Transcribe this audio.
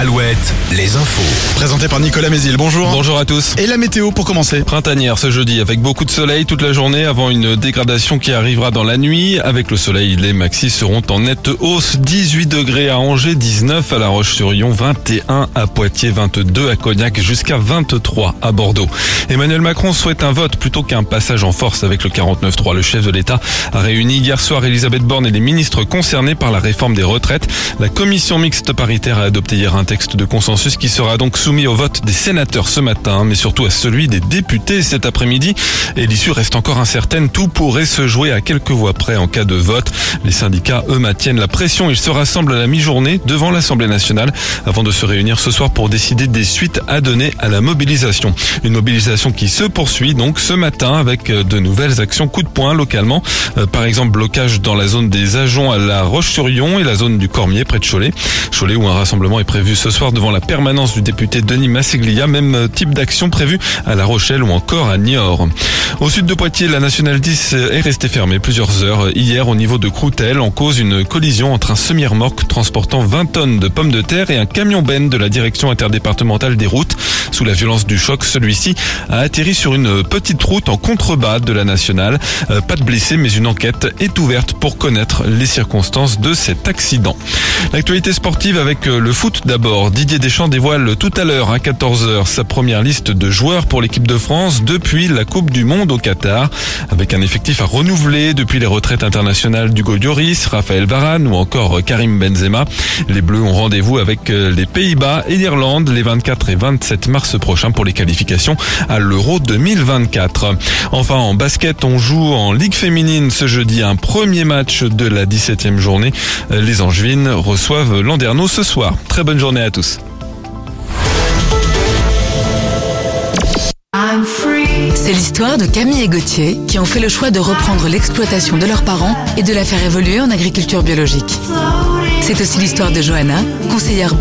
Alouette, les infos. Présenté par Nicolas Mézil, bonjour. Bonjour à tous. Et la météo pour commencer Printanière ce jeudi avec beaucoup de soleil toute la journée avant une dégradation qui arrivera dans la nuit. Avec le soleil, les maxis seront en nette hausse. 18 degrés à Angers, 19 à La Roche-sur-Yon, 21 à Poitiers, 22 à Cognac, jusqu'à 23 à Bordeaux. Emmanuel Macron souhaite un vote plutôt qu'un passage en force avec le 49-3. Le chef de l'État a réuni hier soir Elisabeth Borne et les ministres concernés par la réforme des retraites. La commission mixte paritaire a adopté hier un texte de consensus qui sera donc soumis au vote des sénateurs ce matin, mais surtout à celui des députés cet après-midi. Et l'issue reste encore incertaine. Tout pourrait se jouer à quelques voix près en cas de vote. Les syndicats, eux, maintiennent la pression. Ils se rassemblent à la mi-journée devant l'Assemblée nationale avant de se réunir ce soir pour décider des suites à donner à la mobilisation. Une mobilisation qui se poursuit donc ce matin avec de nouvelles actions coup de poing localement. Euh, par exemple, blocage dans la zone des Ajoncs à la Roche-sur-Yon et la zone du Cormier près de Cholet. Cholet où un rassemblement est prévu ce soir devant la permanence du député Denis Massiglia. Même type d'action prévu à La Rochelle ou encore à Niort. Au sud de Poitiers, la nationale 10 est restée fermée plusieurs heures hier au niveau de Croutel en cause une collision entre un semi-remorque transportant 20 tonnes de pommes de terre et un camion ben de la direction interdépartementale des routes. Sous la violence du choc, celui-ci a atterri sur une petite route en contrebas de la nationale. Euh, pas de blessés, mais une enquête est ouverte pour connaître les circonstances de cet accident. L'actualité sportive avec euh, le foot d'abord. Didier Deschamps dévoile tout à l'heure à 14h sa première liste de joueurs pour l'équipe de France depuis la Coupe du Monde au Qatar. Avec un effectif à renouveler depuis les retraites internationales d'Hugo Lloris, Raphaël Varane ou encore Karim Benzema. Les Bleus ont rendez-vous avec euh, les Pays-Bas et l'Irlande les 24 et 27 mars prochains pour les qualifications à l'Euro 2024. Enfin en basket, on joue en Ligue féminine ce jeudi un premier match de la 17e journée. Les Angevines reçoivent Landerneau ce soir. Très bonne journée à tous. C'est l'histoire de Camille et Gauthier qui ont fait le choix de reprendre l'exploitation de leurs parents et de la faire évoluer en agriculture biologique. C'est aussi l'histoire de Johanna, conseillère